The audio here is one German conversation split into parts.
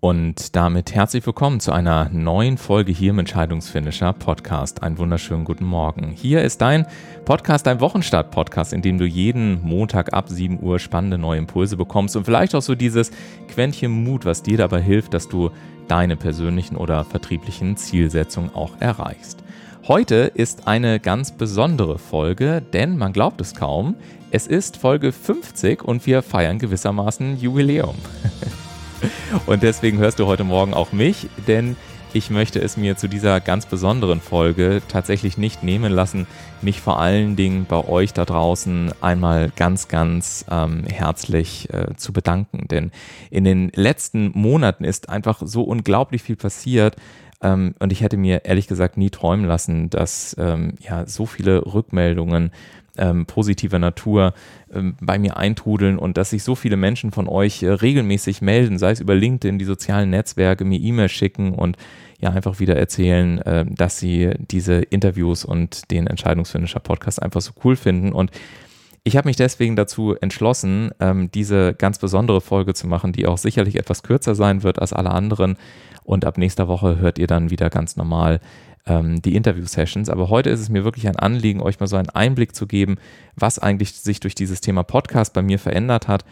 Und damit herzlich willkommen zu einer neuen Folge hier im Entscheidungsfinisher Podcast. Einen wunderschönen guten Morgen. Hier ist dein Podcast, dein Wochenstart-Podcast, in dem du jeden Montag ab 7 Uhr spannende neue Impulse bekommst und vielleicht auch so dieses Quäntchen Mut, was dir dabei hilft, dass du deine persönlichen oder vertrieblichen Zielsetzungen auch erreichst. Heute ist eine ganz besondere Folge, denn man glaubt es kaum, es ist Folge 50 und wir feiern gewissermaßen Jubiläum. Und deswegen hörst du heute Morgen auch mich, denn ich möchte es mir zu dieser ganz besonderen Folge tatsächlich nicht nehmen lassen, mich vor allen Dingen bei euch da draußen einmal ganz, ganz ähm, herzlich äh, zu bedanken. Denn in den letzten Monaten ist einfach so unglaublich viel passiert. Ähm, und ich hätte mir ehrlich gesagt nie träumen lassen, dass ähm, ja so viele Rückmeldungen ähm, positiver Natur ähm, bei mir eintrudeln und dass sich so viele Menschen von euch äh, regelmäßig melden, sei es über LinkedIn, die sozialen Netzwerke, mir E-Mails schicken und ja einfach wieder erzählen, äh, dass sie diese Interviews und den Entscheidungsfinisher Podcast einfach so cool finden und ich habe mich deswegen dazu entschlossen, ähm, diese ganz besondere Folge zu machen, die auch sicherlich etwas kürzer sein wird als alle anderen. Und ab nächster Woche hört ihr dann wieder ganz normal ähm, die Interview-Sessions. Aber heute ist es mir wirklich ein Anliegen, euch mal so einen Einblick zu geben, was eigentlich sich durch dieses Thema Podcast bei mir verändert hat.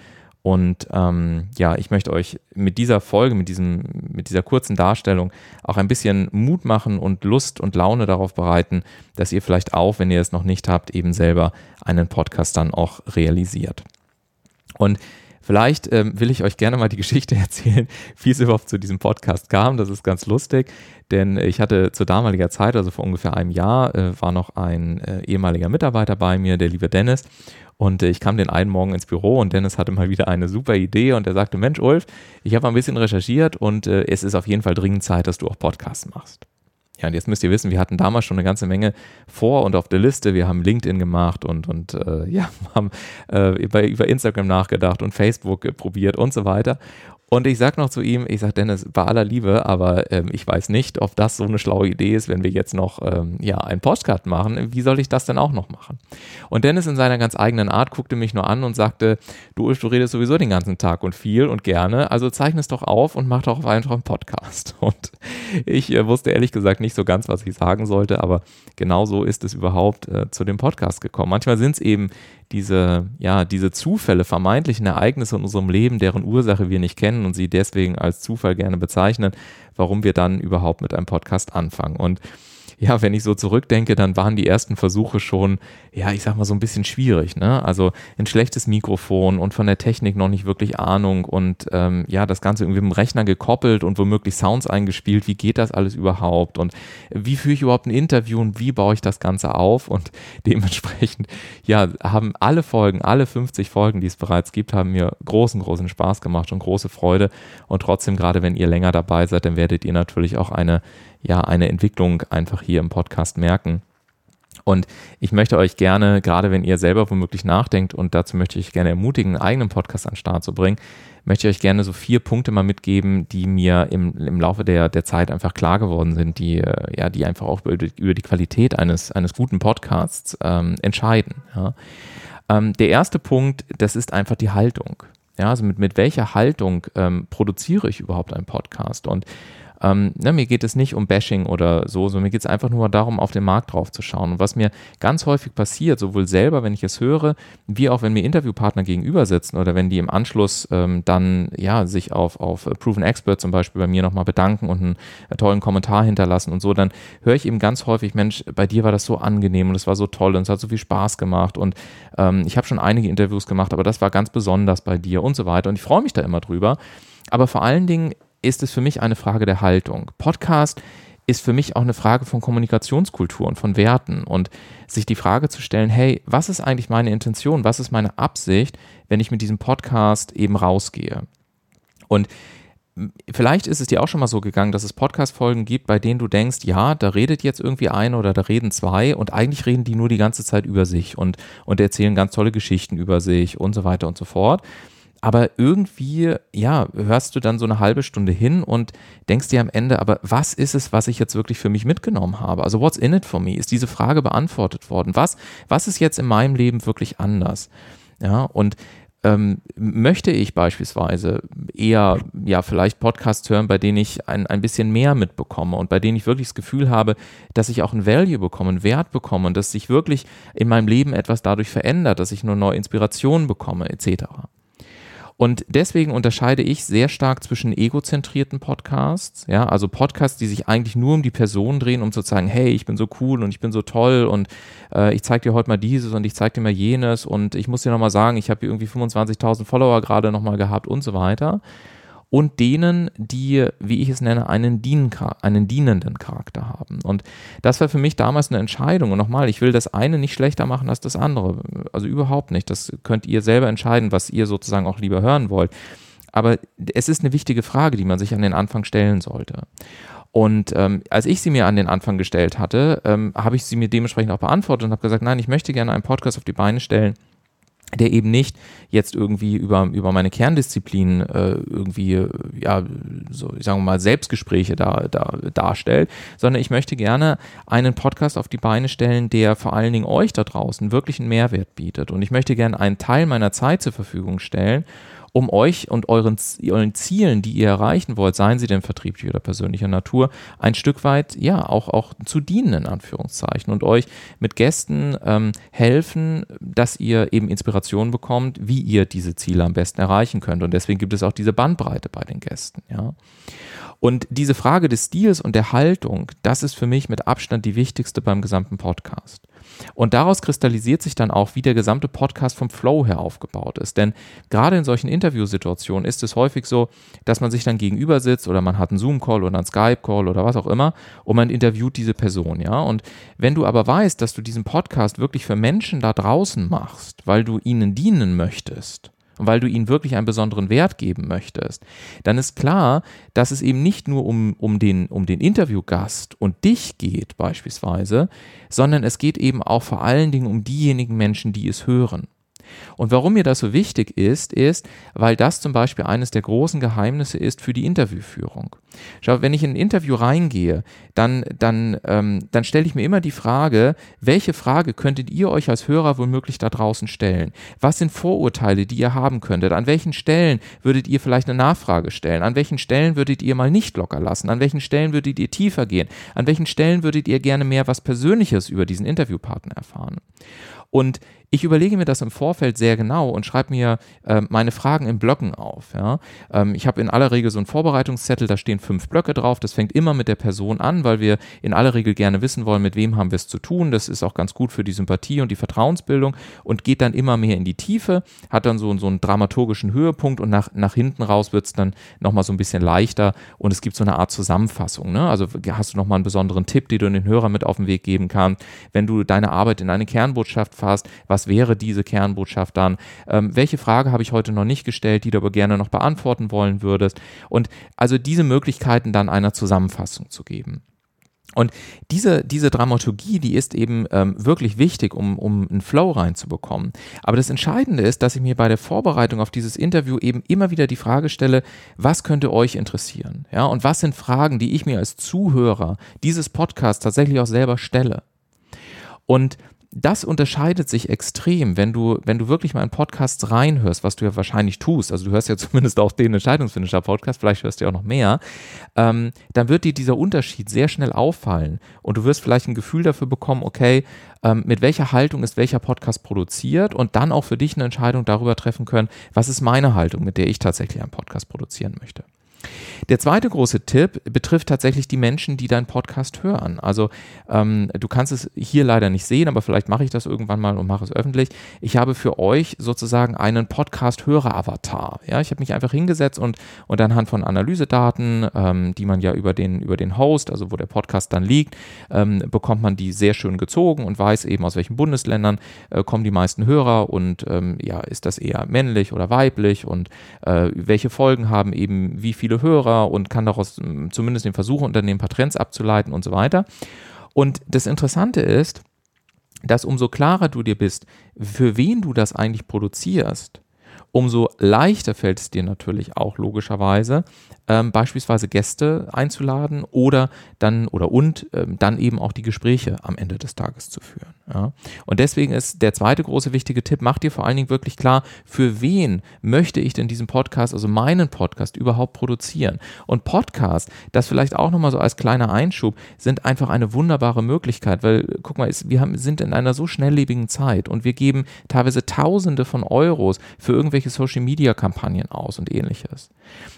Und ähm, ja, ich möchte euch mit dieser Folge, mit, diesem, mit dieser kurzen Darstellung auch ein bisschen Mut machen und Lust und Laune darauf bereiten, dass ihr vielleicht auch, wenn ihr es noch nicht habt, eben selber einen Podcast dann auch realisiert. Und Vielleicht ähm, will ich euch gerne mal die Geschichte erzählen, wie es überhaupt zu diesem Podcast kam. Das ist ganz lustig, denn ich hatte zu damaliger Zeit, also vor ungefähr einem Jahr, äh, war noch ein äh, ehemaliger Mitarbeiter bei mir, der liebe Dennis. Und äh, ich kam den einen Morgen ins Büro und Dennis hatte mal wieder eine super Idee und er sagte, Mensch, Ulf, ich habe ein bisschen recherchiert und äh, es ist auf jeden Fall dringend Zeit, dass du auch Podcasts machst. Ja, und jetzt müsst ihr wissen, wir hatten damals schon eine ganze Menge vor und auf der Liste. Wir haben LinkedIn gemacht und, und äh, ja, haben äh, über, über Instagram nachgedacht und Facebook äh, probiert und so weiter. Und ich sag noch zu ihm, ich sag Dennis, bei aller Liebe, aber ähm, ich weiß nicht, ob das so eine schlaue Idee ist, wenn wir jetzt noch ähm, ja, einen Postcard machen. Wie soll ich das denn auch noch machen? Und Dennis in seiner ganz eigenen Art guckte mich nur an und sagte, du Ulf, du redest sowieso den ganzen Tag und viel und gerne, also zeichne es doch auf und mach doch einfach einen Podcast. Und ich äh, wusste ehrlich gesagt nicht so ganz, was ich sagen sollte, aber genau so ist es überhaupt äh, zu dem Podcast gekommen. Manchmal sind es eben diese, ja, diese Zufälle, vermeintlichen Ereignisse in unserem Leben, deren Ursache wir nicht kennen und sie deswegen als Zufall gerne bezeichnen, warum wir dann überhaupt mit einem Podcast anfangen. Und ja, wenn ich so zurückdenke, dann waren die ersten Versuche schon, ja, ich sag mal so ein bisschen schwierig, ne? Also ein schlechtes Mikrofon und von der Technik noch nicht wirklich Ahnung und ähm, ja, das Ganze irgendwie mit dem Rechner gekoppelt und womöglich Sounds eingespielt. Wie geht das alles überhaupt? Und wie führe ich überhaupt ein Interview und wie baue ich das Ganze auf? Und dementsprechend, ja, haben alle Folgen, alle 50 Folgen, die es bereits gibt, haben mir großen, großen Spaß gemacht und große Freude. Und trotzdem, gerade wenn ihr länger dabei seid, dann werdet ihr natürlich auch eine ja eine Entwicklung einfach hier im Podcast merken. Und ich möchte euch gerne, gerade wenn ihr selber womöglich nachdenkt, und dazu möchte ich gerne ermutigen, einen eigenen Podcast an den Start zu bringen, möchte ich euch gerne so vier Punkte mal mitgeben, die mir im, im Laufe der, der Zeit einfach klar geworden sind, die, äh, ja, die einfach auch über die, über die Qualität eines, eines guten Podcasts ähm, entscheiden. Ja. Ähm, der erste Punkt, das ist einfach die Haltung. Ja, also mit, mit welcher Haltung ähm, produziere ich überhaupt einen Podcast? Und ähm, ne, mir geht es nicht um Bashing oder so, sondern mir geht es einfach nur darum, auf den Markt drauf zu schauen. Und was mir ganz häufig passiert, sowohl selber, wenn ich es höre, wie auch wenn mir Interviewpartner gegenüber sitzen oder wenn die im Anschluss ähm, dann ja sich auf, auf Proven Expert zum Beispiel bei mir nochmal bedanken und einen äh, tollen Kommentar hinterlassen und so, dann höre ich eben ganz häufig, Mensch, bei dir war das so angenehm und es war so toll und es hat so viel Spaß gemacht und ähm, ich habe schon einige Interviews gemacht, aber das war ganz besonders bei dir und so weiter. Und ich freue mich da immer drüber. Aber vor allen Dingen ist es für mich eine Frage der Haltung. Podcast ist für mich auch eine Frage von Kommunikationskultur und von Werten und sich die Frage zu stellen, hey, was ist eigentlich meine Intention, was ist meine Absicht, wenn ich mit diesem Podcast eben rausgehe? Und vielleicht ist es dir auch schon mal so gegangen, dass es Podcast-Folgen gibt, bei denen du denkst, ja, da redet jetzt irgendwie einer oder da reden zwei und eigentlich reden die nur die ganze Zeit über sich und, und erzählen ganz tolle Geschichten über sich und so weiter und so fort aber irgendwie, ja, hörst du dann so eine halbe Stunde hin und denkst dir am Ende, aber was ist es, was ich jetzt wirklich für mich mitgenommen habe? Also, what's in it for me? Ist diese Frage beantwortet worden? Was, was ist jetzt in meinem Leben wirklich anders? Ja, und ähm, möchte ich beispielsweise eher, ja, vielleicht Podcasts hören, bei denen ich ein, ein bisschen mehr mitbekomme und bei denen ich wirklich das Gefühl habe, dass ich auch ein Value bekomme, einen Wert bekomme und dass sich wirklich in meinem Leben etwas dadurch verändert, dass ich nur neue Inspirationen bekomme, etc. Und deswegen unterscheide ich sehr stark zwischen egozentrierten Podcasts, ja, also Podcasts, die sich eigentlich nur um die Person drehen, um zu sagen, hey, ich bin so cool und ich bin so toll und äh, ich zeige dir heute mal dieses und ich zeige dir mal jenes und ich muss dir nochmal sagen, ich habe irgendwie 25.000 Follower gerade nochmal gehabt und so weiter und denen, die, wie ich es nenne, einen, Dien einen dienenden Charakter haben. Und das war für mich damals eine Entscheidung. Und nochmal, ich will das eine nicht schlechter machen als das andere. Also überhaupt nicht. Das könnt ihr selber entscheiden, was ihr sozusagen auch lieber hören wollt. Aber es ist eine wichtige Frage, die man sich an den Anfang stellen sollte. Und ähm, als ich sie mir an den Anfang gestellt hatte, ähm, habe ich sie mir dementsprechend auch beantwortet und habe gesagt, nein, ich möchte gerne einen Podcast auf die Beine stellen, der eben nicht jetzt irgendwie über, über meine Kerndisziplin äh, irgendwie, ja, so, ich sage mal, Selbstgespräche da, da, darstellt, sondern ich möchte gerne einen Podcast auf die Beine stellen, der vor allen Dingen euch da draußen wirklich einen Mehrwert bietet. Und ich möchte gerne einen Teil meiner Zeit zur Verfügung stellen, um euch und euren, euren Zielen, die ihr erreichen wollt, seien sie denn vertrieblich oder persönlicher Natur, ein Stück weit, ja, auch, auch zu dienen, in Anführungszeichen, und euch mit Gästen ähm, helfen, dass ihr eben Inspiration bekommt, wie ihr diese Ziele am besten erreichen könnt. Und deswegen gibt es auch diese Bandbreite bei den Gästen, ja. Und diese Frage des Stils und der Haltung, das ist für mich mit Abstand die wichtigste beim gesamten Podcast. Und daraus kristallisiert sich dann auch, wie der gesamte Podcast vom Flow her aufgebaut ist. Denn gerade in solchen Interviewsituationen ist es häufig so, dass man sich dann gegenüber sitzt oder man hat einen Zoom-Call oder einen Skype-Call oder was auch immer und man interviewt diese Person, ja. Und wenn du aber weißt, dass du diesen Podcast wirklich für Menschen da draußen machst, weil du ihnen dienen möchtest, weil du ihnen wirklich einen besonderen Wert geben möchtest, dann ist klar, dass es eben nicht nur um, um, den, um den Interviewgast und dich geht beispielsweise, sondern es geht eben auch vor allen Dingen um diejenigen Menschen, die es hören. Und warum mir das so wichtig ist, ist, weil das zum Beispiel eines der großen Geheimnisse ist für die Interviewführung. Schau, wenn ich in ein Interview reingehe, dann, dann, ähm, dann stelle ich mir immer die Frage, welche Frage könntet ihr euch als Hörer womöglich da draußen stellen? Was sind Vorurteile, die ihr haben könntet? An welchen Stellen würdet ihr vielleicht eine Nachfrage stellen? An welchen Stellen würdet ihr mal nicht locker lassen? An welchen Stellen würdet ihr tiefer gehen? An welchen Stellen würdet ihr gerne mehr was Persönliches über diesen Interviewpartner erfahren? Und ich überlege mir das im Vorfeld sehr genau und schreibe mir äh, meine Fragen in Blöcken auf. Ja? Ähm, ich habe in aller Regel so einen Vorbereitungszettel, da stehen fünf Blöcke drauf. Das fängt immer mit der Person an, weil wir in aller Regel gerne wissen wollen, mit wem haben wir es zu tun. Das ist auch ganz gut für die Sympathie und die Vertrauensbildung und geht dann immer mehr in die Tiefe, hat dann so, so einen dramaturgischen Höhepunkt und nach, nach hinten raus wird es dann nochmal so ein bisschen leichter und es gibt so eine Art Zusammenfassung. Ne? Also hast du nochmal einen besonderen Tipp, den du den Hörer mit auf den Weg geben kannst, wenn du deine Arbeit in eine Kernbotschaft fasst, was wäre diese Kernbotschaft dann? Ähm, welche Frage habe ich heute noch nicht gestellt, die du aber gerne noch beantworten wollen würdest? Und also diese Möglichkeiten dann einer Zusammenfassung zu geben. Und diese, diese Dramaturgie, die ist eben ähm, wirklich wichtig, um, um einen Flow reinzubekommen. Aber das Entscheidende ist, dass ich mir bei der Vorbereitung auf dieses Interview eben immer wieder die Frage stelle, was könnte euch interessieren? Ja, und was sind Fragen, die ich mir als Zuhörer dieses Podcasts tatsächlich auch selber stelle? Und das unterscheidet sich extrem, wenn du, wenn du wirklich mal in Podcasts reinhörst, was du ja wahrscheinlich tust. Also du hörst ja zumindest auch den Entscheidungsfinisher Podcast, vielleicht hörst du ja auch noch mehr. Ähm, dann wird dir dieser Unterschied sehr schnell auffallen und du wirst vielleicht ein Gefühl dafür bekommen, okay, ähm, mit welcher Haltung ist welcher Podcast produziert und dann auch für dich eine Entscheidung darüber treffen können, was ist meine Haltung, mit der ich tatsächlich einen Podcast produzieren möchte. Der zweite große Tipp betrifft tatsächlich die Menschen, die deinen Podcast hören. Also ähm, du kannst es hier leider nicht sehen, aber vielleicht mache ich das irgendwann mal und mache es öffentlich. Ich habe für euch sozusagen einen Podcast-Hörer-Avatar. Ja, ich habe mich einfach hingesetzt und, und anhand von Analysedaten, ähm, die man ja über den, über den Host, also wo der Podcast dann liegt, ähm, bekommt man die sehr schön gezogen und weiß eben, aus welchen Bundesländern äh, kommen die meisten Hörer und ähm, ja, ist das eher männlich oder weiblich und äh, welche Folgen haben eben wie viele Hörer und kann daraus hm, zumindest den Versuch unternehmen, ein paar Trends abzuleiten und so weiter. Und das Interessante ist, dass umso klarer du dir bist, für wen du das eigentlich produzierst, umso leichter fällt es dir natürlich auch logischerweise, ähm, beispielsweise Gäste einzuladen oder dann oder und ähm, dann eben auch die Gespräche am Ende des Tages zu führen. Ja? Und deswegen ist der zweite große wichtige Tipp, mach dir vor allen Dingen wirklich klar, für wen möchte ich denn diesen Podcast, also meinen Podcast überhaupt produzieren? Und Podcast, das vielleicht auch nochmal so als kleiner Einschub, sind einfach eine wunderbare Möglichkeit, weil guck mal, wir haben, sind in einer so schnelllebigen Zeit und wir geben teilweise Tausende von Euros für irgendwelche Social-Media-Kampagnen aus und ähnliches.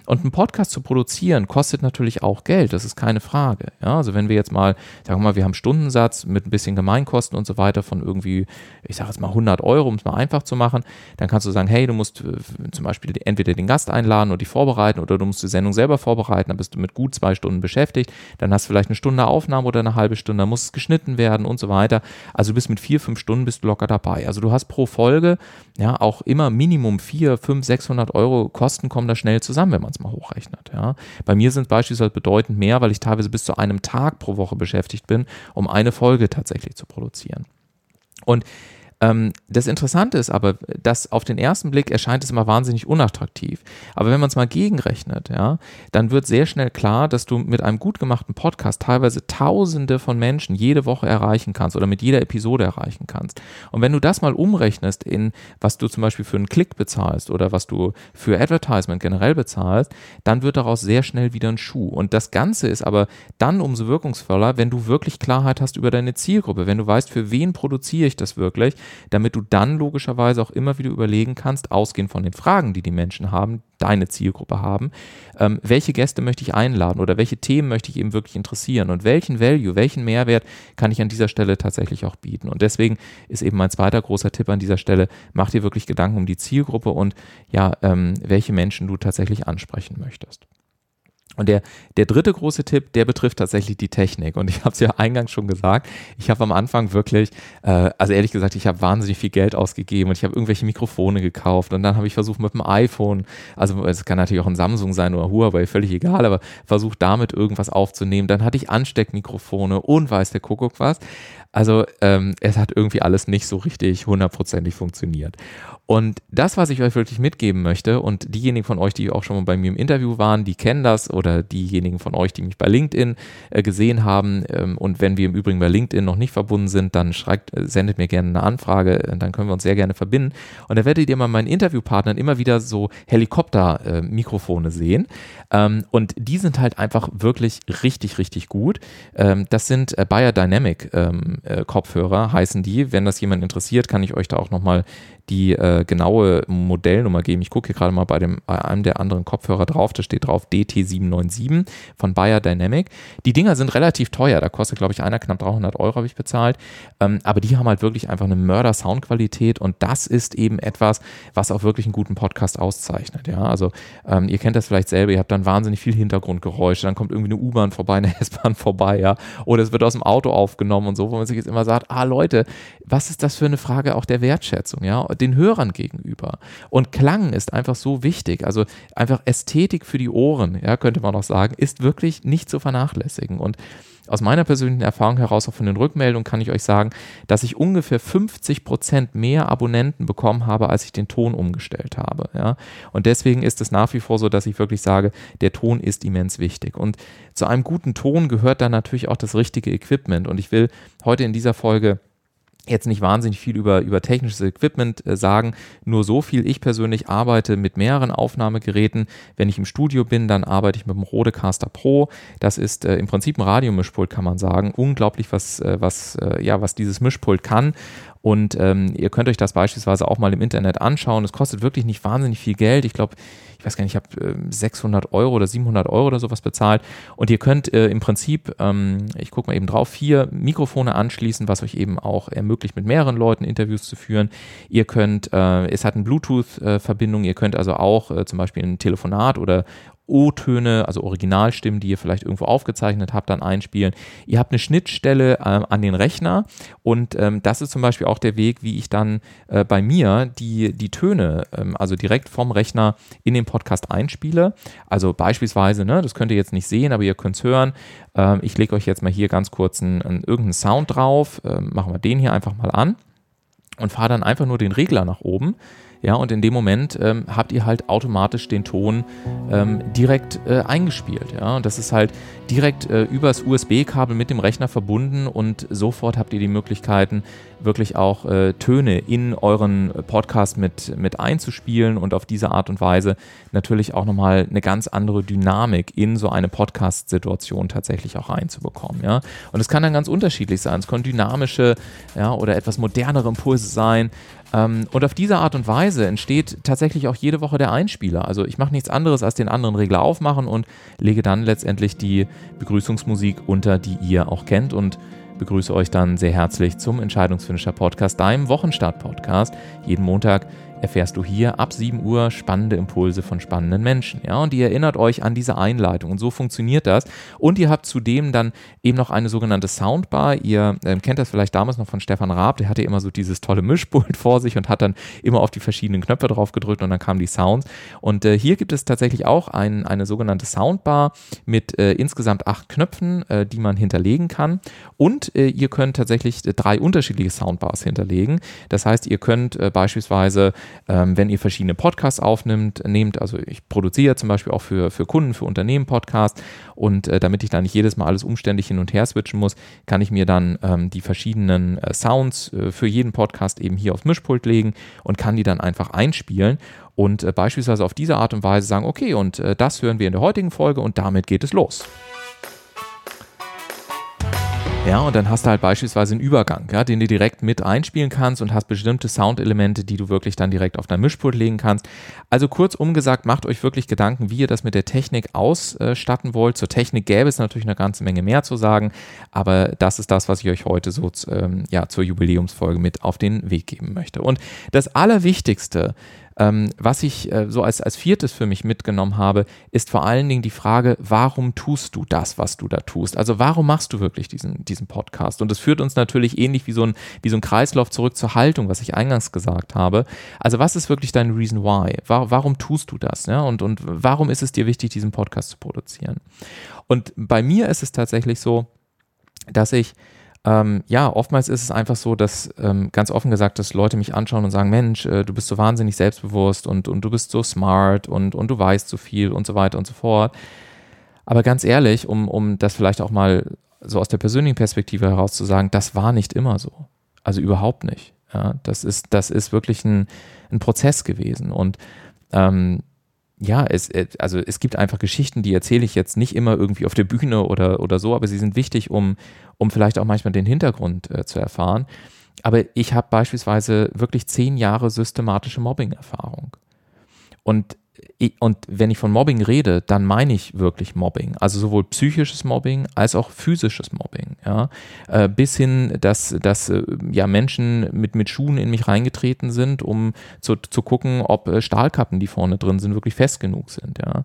Und ein Podcast zu produzieren kostet natürlich auch Geld, das ist keine Frage. Ja, also wenn wir jetzt mal, sagen wir mal, wir haben Stundensatz mit ein bisschen Gemeinkosten und so weiter von irgendwie, ich sage jetzt mal 100 Euro, um es mal einfach zu machen, dann kannst du sagen, hey, du musst äh, zum Beispiel entweder den Gast einladen oder die vorbereiten oder du musst die Sendung selber vorbereiten, dann bist du mit gut zwei Stunden beschäftigt, dann hast du vielleicht eine Stunde Aufnahme oder eine halbe Stunde, dann muss es geschnitten werden und so weiter. Also du bist mit vier, fünf Stunden bist du locker dabei. Also du hast pro Folge ja auch immer Minimum vier, fünf, 600 Euro Kosten kommen da schnell zusammen, wenn man es mal hochrechnet. Ja. Bei mir sind beispielsweise bedeutend mehr, weil ich teilweise bis zu einem Tag pro Woche beschäftigt bin, um eine Folge tatsächlich zu produzieren. Und ähm, das Interessante ist aber, dass auf den ersten Blick erscheint es immer wahnsinnig unattraktiv. Aber wenn man es mal gegenrechnet, ja, dann wird sehr schnell klar, dass du mit einem gut gemachten Podcast teilweise Tausende von Menschen jede Woche erreichen kannst oder mit jeder Episode erreichen kannst. Und wenn du das mal umrechnest in, was du zum Beispiel für einen Klick bezahlst oder was du für Advertisement generell bezahlst, dann wird daraus sehr schnell wieder ein Schuh. Und das Ganze ist aber dann umso wirkungsvoller, wenn du wirklich Klarheit hast über deine Zielgruppe, wenn du weißt, für wen produziere ich das wirklich damit du dann logischerweise auch immer wieder überlegen kannst, ausgehend von den Fragen, die die Menschen haben, deine Zielgruppe haben, ähm, welche Gäste möchte ich einladen oder welche Themen möchte ich eben wirklich interessieren und welchen Value, welchen Mehrwert kann ich an dieser Stelle tatsächlich auch bieten. Und deswegen ist eben mein zweiter großer Tipp an dieser Stelle, mach dir wirklich Gedanken um die Zielgruppe und ja, ähm, welche Menschen du tatsächlich ansprechen möchtest. Und der, der dritte große Tipp, der betrifft tatsächlich die Technik. Und ich habe es ja eingangs schon gesagt, ich habe am Anfang wirklich, äh, also ehrlich gesagt, ich habe wahnsinnig viel Geld ausgegeben und ich habe irgendwelche Mikrofone gekauft und dann habe ich versucht mit dem iPhone, also es kann natürlich auch ein Samsung sein oder Huawei, völlig egal, aber versucht damit irgendwas aufzunehmen. Dann hatte ich Ansteckmikrofone und weiß der Kuckuck was. Also ähm, es hat irgendwie alles nicht so richtig hundertprozentig funktioniert. Und das, was ich euch wirklich mitgeben möchte, und diejenigen von euch, die auch schon mal bei mir im Interview waren, die kennen das, oder diejenigen von euch, die mich bei LinkedIn äh, gesehen haben, ähm, und wenn wir im Übrigen bei LinkedIn noch nicht verbunden sind, dann schreibt, äh, sendet mir gerne eine Anfrage, äh, dann können wir uns sehr gerne verbinden. Und da werdet ihr mal meinen Interviewpartnern immer wieder so Helikopter-Mikrofone äh, sehen. Ähm, und die sind halt einfach wirklich richtig, richtig gut. Ähm, das sind äh, Biodynamic ähm, äh, Kopfhörer, heißen die. Wenn das jemand interessiert, kann ich euch da auch nochmal die äh, genaue Modellnummer geben. Ich gucke hier gerade mal bei, dem, bei einem der anderen Kopfhörer drauf, da steht drauf DT797 von Bayer Dynamic. Die Dinger sind relativ teuer, da kostet glaube ich einer knapp 300 Euro habe ich bezahlt, ähm, aber die haben halt wirklich einfach eine Mörder-Soundqualität und das ist eben etwas, was auch wirklich einen guten Podcast auszeichnet. Ja, also ähm, ihr kennt das vielleicht selber, ihr habt dann wahnsinnig viel Hintergrundgeräusche, dann kommt irgendwie eine U-Bahn vorbei, eine S-Bahn vorbei, ja, oder es wird aus dem Auto aufgenommen und so, wo man sich jetzt immer sagt, ah Leute, was ist das für eine Frage auch der Wertschätzung, ja, den Hörern gegenüber. Und Klang ist einfach so wichtig. Also einfach Ästhetik für die Ohren, ja, könnte man auch sagen, ist wirklich nicht zu vernachlässigen. Und aus meiner persönlichen Erfahrung heraus, auch von den Rückmeldungen, kann ich euch sagen, dass ich ungefähr 50 Prozent mehr Abonnenten bekommen habe, als ich den Ton umgestellt habe. Ja? Und deswegen ist es nach wie vor so, dass ich wirklich sage, der Ton ist immens wichtig. Und zu einem guten Ton gehört dann natürlich auch das richtige Equipment. Und ich will heute in dieser Folge jetzt nicht wahnsinnig viel über, über technisches Equipment äh, sagen, nur so viel. Ich persönlich arbeite mit mehreren Aufnahmegeräten. Wenn ich im Studio bin, dann arbeite ich mit dem Rodecaster Pro. Das ist äh, im Prinzip ein Radiomischpult, kann man sagen. Unglaublich, was, äh, was, äh, ja, was dieses Mischpult kann. Und ähm, ihr könnt euch das beispielsweise auch mal im Internet anschauen. Es kostet wirklich nicht wahnsinnig viel Geld. Ich glaube, ich weiß gar nicht, ich habe äh, 600 Euro oder 700 Euro oder sowas bezahlt. Und ihr könnt äh, im Prinzip, ähm, ich gucke mal eben drauf, vier Mikrofone anschließen, was euch eben auch ermöglicht, mit mehreren Leuten Interviews zu führen. Ihr könnt, äh, es hat eine Bluetooth-Verbindung, ihr könnt also auch äh, zum Beispiel ein Telefonat oder O-Töne, also Originalstimmen, die ihr vielleicht irgendwo aufgezeichnet habt, dann einspielen. Ihr habt eine Schnittstelle ähm, an den Rechner und ähm, das ist zum Beispiel auch der Weg, wie ich dann äh, bei mir die, die Töne, ähm, also direkt vom Rechner in den Podcast einspiele. Also beispielsweise, ne, das könnt ihr jetzt nicht sehen, aber ihr könnt es hören. Ähm, ich lege euch jetzt mal hier ganz kurz einen, einen irgendeinen Sound drauf. Ähm, machen wir den hier einfach mal an und fahre dann einfach nur den Regler nach oben Ja, und in dem Moment ähm, habt ihr halt automatisch den Ton ähm, direkt äh, eingespielt. Ja, und das ist halt direkt äh, übers USB-Kabel mit dem Rechner verbunden und sofort habt ihr die Möglichkeiten, wirklich auch äh, Töne in euren Podcast mit, mit einzuspielen und auf diese Art und Weise natürlich auch nochmal eine ganz andere Dynamik in so eine Podcast-Situation tatsächlich auch reinzubekommen. Ja? Und es kann dann ganz unterschiedlich sein. Es können dynamische ja, oder etwas modernere Impulse sein. Ähm, und auf diese Art und Weise entsteht tatsächlich auch jede Woche der Einspieler. Also ich mache nichts anderes als den anderen Regler aufmachen und lege dann letztendlich die Begrüßungsmusik unter, die ihr auch kennt und begrüße euch dann sehr herzlich zum Entscheidungsfinisher Podcast, deinem Wochenstart-Podcast. Jeden Montag erfährst du hier ab 7 Uhr spannende Impulse von spannenden Menschen. Ja, und ihr erinnert euch an diese Einleitung. Und so funktioniert das. Und ihr habt zudem dann eben noch eine sogenannte Soundbar. Ihr äh, kennt das vielleicht damals noch von Stefan Raab. Der hatte immer so dieses tolle Mischpult vor sich und hat dann immer auf die verschiedenen Knöpfe drauf gedrückt und dann kamen die Sounds. Und äh, hier gibt es tatsächlich auch ein, eine sogenannte Soundbar mit äh, insgesamt acht Knöpfen, äh, die man hinterlegen kann. Und äh, ihr könnt tatsächlich drei unterschiedliche Soundbars hinterlegen. Das heißt, ihr könnt äh, beispielsweise ähm, wenn ihr verschiedene Podcasts aufnimmt, nehmt, also ich produziere zum Beispiel auch für, für Kunden, für Unternehmen Podcasts und äh, damit ich da nicht jedes Mal alles umständlich hin und her switchen muss, kann ich mir dann ähm, die verschiedenen äh, Sounds äh, für jeden Podcast eben hier aufs Mischpult legen und kann die dann einfach einspielen und äh, beispielsweise auf diese Art und Weise sagen, okay, und äh, das hören wir in der heutigen Folge und damit geht es los. Ja, und dann hast du halt beispielsweise einen Übergang, ja, den du direkt mit einspielen kannst und hast bestimmte Soundelemente, die du wirklich dann direkt auf dein Mischpult legen kannst. Also kurzum gesagt, macht euch wirklich Gedanken, wie ihr das mit der Technik ausstatten wollt. Zur Technik gäbe es natürlich eine ganze Menge mehr zu sagen, aber das ist das, was ich euch heute so ähm, ja, zur Jubiläumsfolge mit auf den Weg geben möchte. Und das Allerwichtigste, ähm, was ich äh, so als, als viertes für mich mitgenommen habe, ist vor allen Dingen die Frage, warum tust du das, was du da tust? Also warum machst du wirklich diesen, diesen Podcast? Und das führt uns natürlich ähnlich wie so, ein, wie so ein Kreislauf zurück zur Haltung, was ich eingangs gesagt habe. Also was ist wirklich dein Reason Why? Warum, warum tust du das? Ja? Und, und warum ist es dir wichtig, diesen Podcast zu produzieren? Und bei mir ist es tatsächlich so, dass ich ähm, ja, oftmals ist es einfach so, dass ähm, ganz offen gesagt, dass Leute mich anschauen und sagen, Mensch, äh, du bist so wahnsinnig selbstbewusst und, und du bist so smart und, und du weißt so viel und so weiter und so fort. Aber ganz ehrlich, um, um das vielleicht auch mal so aus der persönlichen Perspektive heraus zu sagen, das war nicht immer so. Also überhaupt nicht. Ja, das ist, das ist wirklich ein, ein Prozess gewesen. Und ähm, ja, es, äh, also es gibt einfach Geschichten, die erzähle ich jetzt nicht immer irgendwie auf der Bühne oder, oder so, aber sie sind wichtig, um, um vielleicht auch manchmal den Hintergrund äh, zu erfahren. Aber ich habe beispielsweise wirklich zehn Jahre systematische Mobbing-Erfahrung. Und und wenn ich von Mobbing rede, dann meine ich wirklich Mobbing. Also sowohl psychisches Mobbing als auch physisches Mobbing. Ja? Äh, bis hin, dass, dass äh, ja, Menschen mit, mit Schuhen in mich reingetreten sind, um zu, zu gucken, ob äh, Stahlkappen, die vorne drin sind, wirklich fest genug sind. Ja?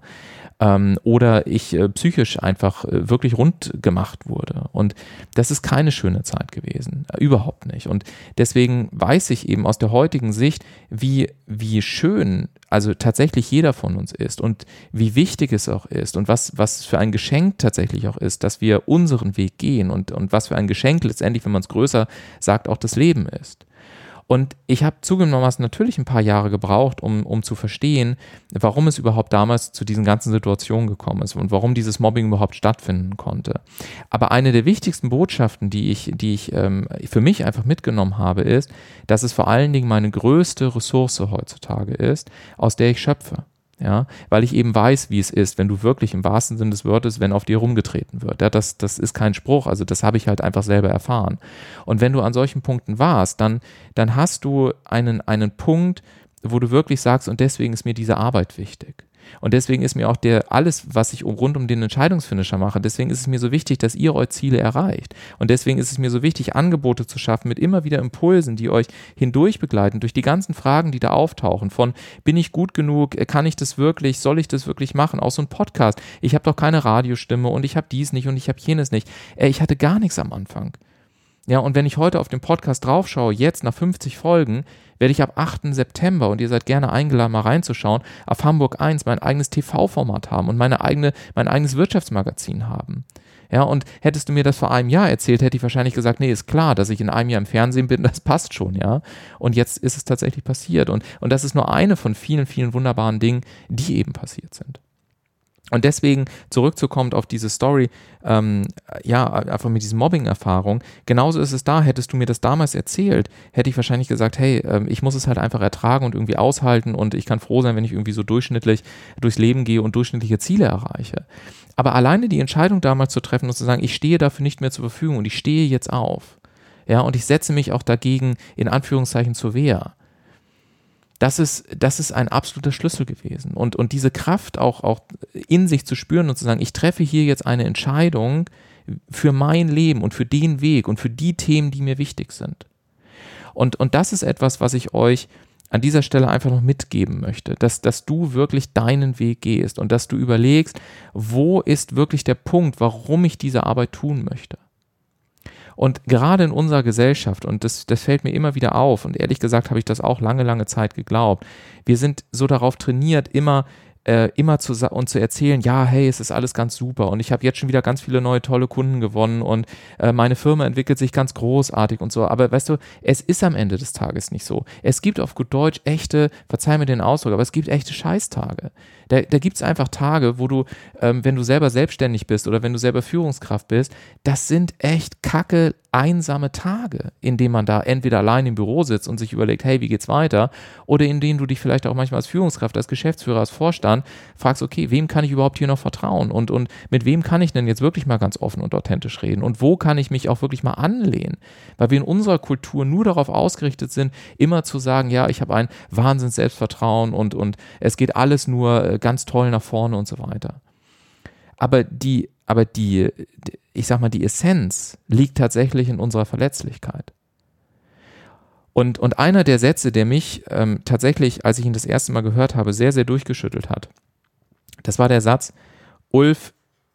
ähm, oder ich äh, psychisch einfach äh, wirklich rund gemacht wurde. Und das ist keine schöne Zeit gewesen, äh, überhaupt nicht. Und deswegen weiß ich eben aus der heutigen Sicht, wie, wie schön also tatsächlich jeder von uns ist und wie wichtig es auch ist und was, was für ein Geschenk tatsächlich auch ist, dass wir unseren Weg gehen und, und was für ein Geschenk letztendlich, wenn man es größer sagt, auch das Leben ist. Und ich habe zugegebenermaßen natürlich ein paar Jahre gebraucht, um, um zu verstehen, warum es überhaupt damals zu diesen ganzen Situationen gekommen ist und warum dieses Mobbing überhaupt stattfinden konnte. Aber eine der wichtigsten Botschaften, die ich, die ich ähm, für mich einfach mitgenommen habe, ist, dass es vor allen Dingen meine größte Ressource heutzutage ist, aus der ich schöpfe ja, weil ich eben weiß, wie es ist, wenn du wirklich im wahrsten Sinne des Wortes, wenn auf dir rumgetreten wird. Ja, das, das ist kein Spruch, also das habe ich halt einfach selber erfahren. Und wenn du an solchen Punkten warst, dann, dann hast du einen, einen Punkt, wo du wirklich sagst, und deswegen ist mir diese Arbeit wichtig. Und deswegen ist mir auch der alles, was ich rund um den Entscheidungsfinisher mache, deswegen ist es mir so wichtig, dass ihr eure Ziele erreicht. Und deswegen ist es mir so wichtig, Angebote zu schaffen mit immer wieder Impulsen, die euch hindurch begleiten, durch die ganzen Fragen, die da auftauchen. Von bin ich gut genug, kann ich das wirklich, soll ich das wirklich machen? Auch so ein Podcast. Ich habe doch keine Radiostimme und ich habe dies nicht und ich habe jenes nicht. Ich hatte gar nichts am Anfang. Ja, und wenn ich heute auf den Podcast draufschaue, jetzt nach 50 Folgen, werde ich ab 8. September, und ihr seid gerne eingeladen, mal reinzuschauen, auf Hamburg 1 mein eigenes TV-Format haben und meine eigene, mein eigenes Wirtschaftsmagazin haben. Ja, und hättest du mir das vor einem Jahr erzählt, hätte ich wahrscheinlich gesagt, nee, ist klar, dass ich in einem Jahr im Fernsehen bin, das passt schon, ja. Und jetzt ist es tatsächlich passiert. Und, und das ist nur eine von vielen, vielen wunderbaren Dingen, die eben passiert sind. Und deswegen zurückzukommen auf diese Story, ähm, ja, einfach mit diesen Mobbing-Erfahrungen, genauso ist es da, hättest du mir das damals erzählt, hätte ich wahrscheinlich gesagt, hey, ähm, ich muss es halt einfach ertragen und irgendwie aushalten und ich kann froh sein, wenn ich irgendwie so durchschnittlich durchs Leben gehe und durchschnittliche Ziele erreiche. Aber alleine die Entscheidung damals zu treffen und zu sagen, ich stehe dafür nicht mehr zur Verfügung und ich stehe jetzt auf, ja, und ich setze mich auch dagegen in Anführungszeichen zur Wehr das ist, das ist ein absoluter Schlüssel gewesen. Und, und diese Kraft auch, auch in sich zu spüren und zu sagen, ich treffe hier jetzt eine Entscheidung für mein Leben und für den Weg und für die Themen, die mir wichtig sind. Und, und das ist etwas, was ich euch an dieser Stelle einfach noch mitgeben möchte, dass, dass du wirklich deinen Weg gehst und dass du überlegst, wo ist wirklich der Punkt, warum ich diese Arbeit tun möchte. Und gerade in unserer Gesellschaft, und das, das fällt mir immer wieder auf, und ehrlich gesagt habe ich das auch lange, lange Zeit geglaubt, wir sind so darauf trainiert, immer äh, immer zu und zu erzählen, ja, hey, es ist alles ganz super und ich habe jetzt schon wieder ganz viele neue tolle Kunden gewonnen und äh, meine Firma entwickelt sich ganz großartig und so. Aber weißt du, es ist am Ende des Tages nicht so. Es gibt auf gut Deutsch echte, verzeih mir den Ausdruck, aber es gibt echte Scheißtage. Da, da gibt es einfach Tage, wo du, ähm, wenn du selber selbstständig bist oder wenn du selber Führungskraft bist, das sind echt kacke, einsame Tage, in denen man da entweder allein im Büro sitzt und sich überlegt, hey, wie geht's weiter? Oder in denen du dich vielleicht auch manchmal als Führungskraft, als Geschäftsführer, als Vorstand fragst, okay, wem kann ich überhaupt hier noch vertrauen? Und, und mit wem kann ich denn jetzt wirklich mal ganz offen und authentisch reden? Und wo kann ich mich auch wirklich mal anlehnen? Weil wir in unserer Kultur nur darauf ausgerichtet sind, immer zu sagen, ja, ich habe ein Wahnsinns Selbstvertrauen und, und es geht alles nur äh, ganz toll nach vorne und so weiter. Aber die, aber die, ich sag mal, die Essenz liegt tatsächlich in unserer Verletzlichkeit. Und, und einer der Sätze, der mich ähm, tatsächlich, als ich ihn das erste Mal gehört habe, sehr, sehr durchgeschüttelt hat, das war der Satz, Ulf,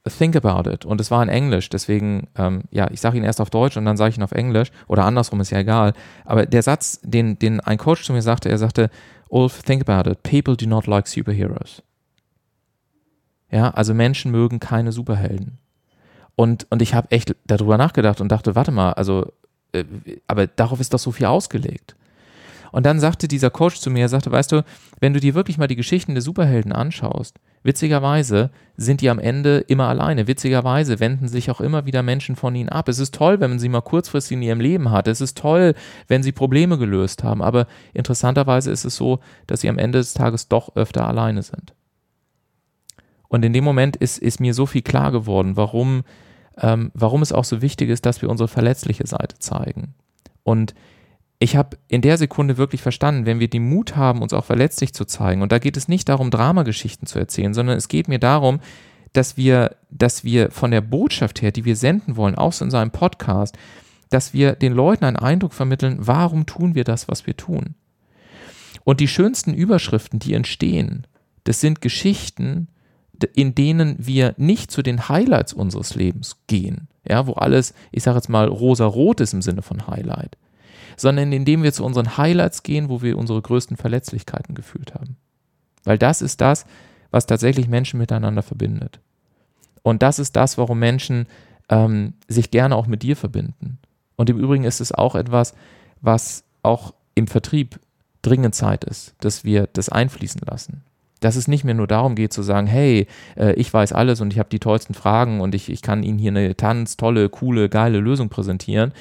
think about it. Und es war in Englisch, deswegen, ähm, ja, ich sage ihn erst auf Deutsch und dann sage ich ihn auf Englisch oder andersrum, ist ja egal. Aber der Satz, den, den ein Coach zu mir sagte, er sagte, Ulf, think about it, people do not like superheroes. Ja, also Menschen mögen keine Superhelden. Und, und ich habe echt darüber nachgedacht und dachte, warte mal, also, aber darauf ist doch so viel ausgelegt. Und dann sagte dieser Coach zu mir, er sagte, weißt du, wenn du dir wirklich mal die Geschichten der Superhelden anschaust, witzigerweise sind die am Ende immer alleine. Witzigerweise wenden sich auch immer wieder Menschen von ihnen ab. Es ist toll, wenn man sie mal kurzfristig in ihrem Leben hat. Es ist toll, wenn sie Probleme gelöst haben. Aber interessanterweise ist es so, dass sie am Ende des Tages doch öfter alleine sind. Und in dem Moment ist, ist mir so viel klar geworden, warum, ähm, warum es auch so wichtig ist, dass wir unsere verletzliche Seite zeigen. Und ich habe in der Sekunde wirklich verstanden, wenn wir den Mut haben, uns auch verletzlich zu zeigen, und da geht es nicht darum, Dramageschichten zu erzählen, sondern es geht mir darum, dass wir, dass wir von der Botschaft her, die wir senden wollen, auch so in seinem Podcast, dass wir den Leuten einen Eindruck vermitteln, warum tun wir das, was wir tun. Und die schönsten Überschriften, die entstehen, das sind Geschichten, in denen wir nicht zu den Highlights unseres Lebens gehen, ja, wo alles, ich sage jetzt mal, rosa-rot ist im Sinne von Highlight, sondern indem wir zu unseren Highlights gehen, wo wir unsere größten Verletzlichkeiten gefühlt haben. Weil das ist das, was tatsächlich Menschen miteinander verbindet. Und das ist das, warum Menschen ähm, sich gerne auch mit dir verbinden. Und im Übrigen ist es auch etwas, was auch im Vertrieb dringend Zeit ist, dass wir das einfließen lassen dass es nicht mehr nur darum geht zu sagen, hey, äh, ich weiß alles und ich habe die tollsten Fragen und ich, ich kann Ihnen hier eine ganz tolle, coole, geile Lösung präsentieren,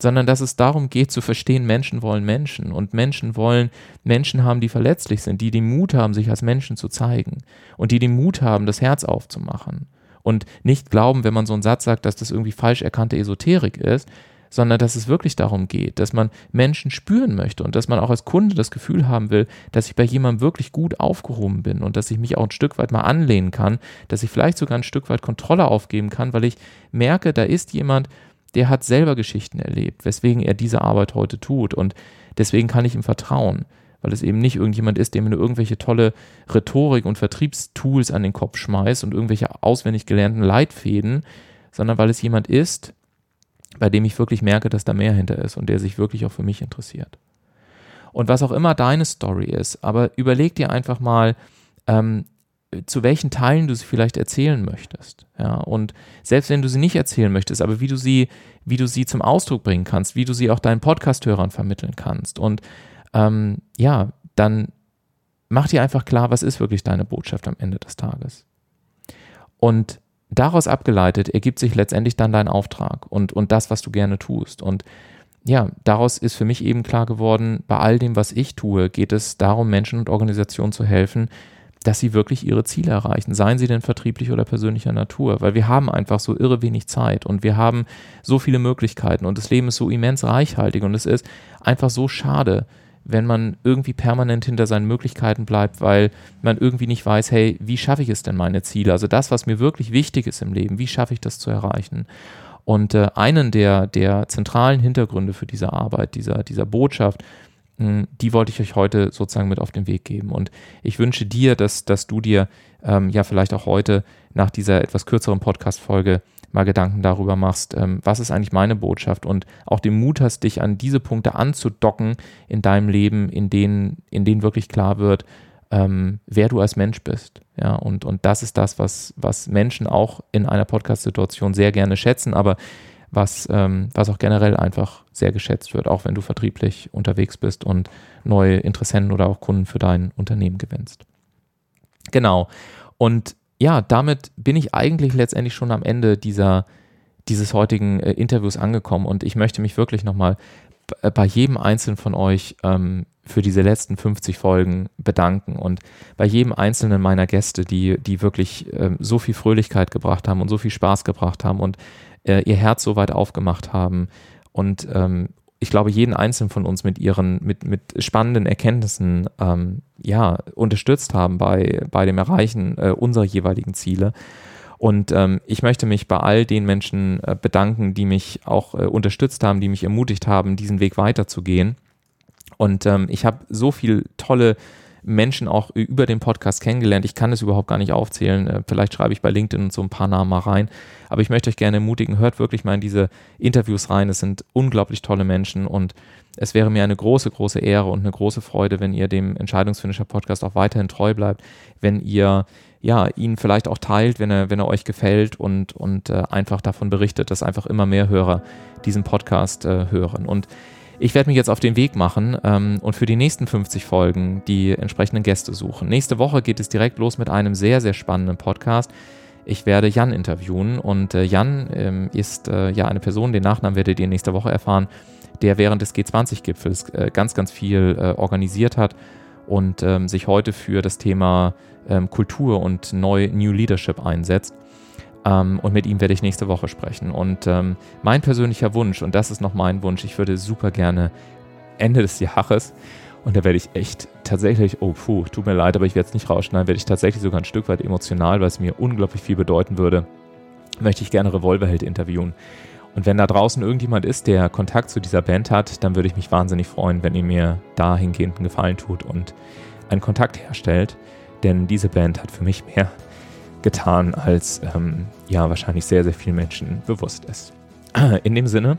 sondern dass es darum geht zu verstehen, Menschen wollen Menschen und Menschen wollen Menschen haben, die verletzlich sind, die den Mut haben, sich als Menschen zu zeigen und die den Mut haben, das Herz aufzumachen und nicht glauben, wenn man so einen Satz sagt, dass das irgendwie falsch erkannte Esoterik ist, sondern dass es wirklich darum geht, dass man Menschen spüren möchte und dass man auch als Kunde das Gefühl haben will, dass ich bei jemandem wirklich gut aufgehoben bin und dass ich mich auch ein Stück weit mal anlehnen kann, dass ich vielleicht sogar ein Stück weit Kontrolle aufgeben kann, weil ich merke, da ist jemand, der hat selber Geschichten erlebt, weswegen er diese Arbeit heute tut und deswegen kann ich ihm vertrauen weil es eben nicht irgendjemand ist, der mir nur irgendwelche tolle Rhetorik und Vertriebstools an den Kopf schmeißt und irgendwelche auswendig gelernten Leitfäden, sondern weil es jemand ist, bei dem ich wirklich merke, dass da mehr hinter ist und der sich wirklich auch für mich interessiert. und was auch immer deine Story ist. Aber überleg dir einfach mal, ähm, zu welchen Teilen du sie vielleicht erzählen möchtest. Ja, und selbst wenn du sie nicht erzählen möchtest, aber wie du sie, wie du sie zum Ausdruck bringen kannst, wie du sie auch deinen Podcast-Hörern vermitteln kannst. Und ähm, ja, dann mach dir einfach klar, was ist wirklich deine Botschaft am Ende des Tages. Und daraus abgeleitet ergibt sich letztendlich dann dein Auftrag und, und das, was du gerne tust. Und ja, daraus ist für mich eben klar geworden, bei all dem, was ich tue, geht es darum, Menschen und Organisationen zu helfen, dass sie wirklich ihre Ziele erreichen, seien sie denn vertrieblich oder persönlicher Natur, weil wir haben einfach so irre wenig Zeit und wir haben so viele Möglichkeiten und das Leben ist so immens reichhaltig und es ist einfach so schade, wenn man irgendwie permanent hinter seinen Möglichkeiten bleibt, weil man irgendwie nicht weiß, hey, wie schaffe ich es denn meine Ziele? Also das, was mir wirklich wichtig ist im Leben, wie schaffe ich das zu erreichen? Und äh, einen der, der zentralen Hintergründe für diese Arbeit, dieser, dieser Botschaft, mh, hm, die wollte ich euch heute sozusagen mit auf den Weg geben. Und ich wünsche dir, dass, dass du dir ähm, ja vielleicht auch heute nach dieser etwas kürzeren Podcast-Folge mal Gedanken darüber machst, ähm, was ist eigentlich meine Botschaft und auch den Mut hast, dich an diese Punkte anzudocken in deinem Leben, in denen, in denen wirklich klar wird, ähm, wer du als Mensch bist. Ja, und, und das ist das, was, was Menschen auch in einer Podcast-Situation sehr gerne schätzen, aber was, ähm, was auch generell einfach sehr geschätzt wird, auch wenn du vertrieblich unterwegs bist und neue Interessenten oder auch Kunden für dein Unternehmen gewinnst. Genau. Und ja, damit bin ich eigentlich letztendlich schon am Ende dieser, dieses heutigen äh, Interviews angekommen und ich möchte mich wirklich nochmal äh, bei jedem Einzelnen von euch ähm, für diese letzten 50 Folgen bedanken und bei jedem einzelnen meiner Gäste, die, die wirklich ähm, so viel Fröhlichkeit gebracht haben und so viel Spaß gebracht haben und äh, ihr Herz so weit aufgemacht haben und ähm, ich glaube, jeden einzelnen von uns mit ihren, mit, mit spannenden Erkenntnissen ähm, ja, unterstützt haben bei, bei dem Erreichen äh, unserer jeweiligen Ziele. Und ähm, ich möchte mich bei all den Menschen äh, bedanken, die mich auch äh, unterstützt haben, die mich ermutigt haben, diesen Weg weiterzugehen. Und ähm, ich habe so viel tolle Menschen auch über den Podcast kennengelernt. Ich kann es überhaupt gar nicht aufzählen. Äh, vielleicht schreibe ich bei LinkedIn so ein paar Namen mal rein. Aber ich möchte euch gerne ermutigen, hört wirklich mal in diese Interviews rein. Es sind unglaublich tolle Menschen und es wäre mir eine große, große Ehre und eine große Freude, wenn ihr dem Entscheidungsfinisher Podcast auch weiterhin treu bleibt, wenn ihr ja, ihn vielleicht auch teilt, wenn er, wenn er euch gefällt und, und äh, einfach davon berichtet, dass einfach immer mehr Hörer diesen Podcast äh, hören. Und ich werde mich jetzt auf den Weg machen ähm, und für die nächsten 50 Folgen die entsprechenden Gäste suchen. Nächste Woche geht es direkt los mit einem sehr, sehr spannenden Podcast. Ich werde Jan interviewen und äh, Jan ähm, ist äh, ja eine Person, den Nachnamen werdet ihr nächste Woche erfahren, der während des G20-Gipfels äh, ganz, ganz viel äh, organisiert hat und ähm, sich heute für das Thema ähm, Kultur und Neu New Leadership einsetzt. Ähm, und mit ihm werde ich nächste Woche sprechen. Und ähm, mein persönlicher Wunsch, und das ist noch mein Wunsch, ich würde super gerne Ende des Jahres, und da werde ich echt tatsächlich, oh puh, tut mir leid, aber ich werde es nicht rausschneiden, werde ich tatsächlich sogar ein Stück weit emotional, weil es mir unglaublich viel bedeuten würde, möchte ich gerne Revolverheld interviewen. Und wenn da draußen irgendjemand ist, der Kontakt zu dieser Band hat, dann würde ich mich wahnsinnig freuen, wenn ihr mir dahingehend einen Gefallen tut und einen Kontakt herstellt. Denn diese Band hat für mich mehr getan, als ähm, ja wahrscheinlich sehr, sehr vielen Menschen bewusst ist. In dem Sinne,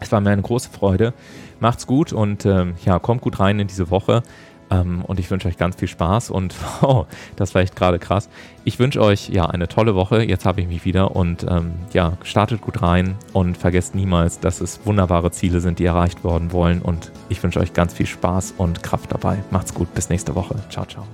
es war mir eine große Freude. Macht's gut und ähm, ja, kommt gut rein in diese Woche. Ähm, und ich wünsche euch ganz viel Spaß und oh, das war echt gerade krass. Ich wünsche euch ja eine tolle Woche. Jetzt habe ich mich wieder und ähm, ja, startet gut rein und vergesst niemals, dass es wunderbare Ziele sind, die erreicht worden wollen. Und ich wünsche euch ganz viel Spaß und Kraft dabei. Macht's gut. Bis nächste Woche. Ciao, ciao.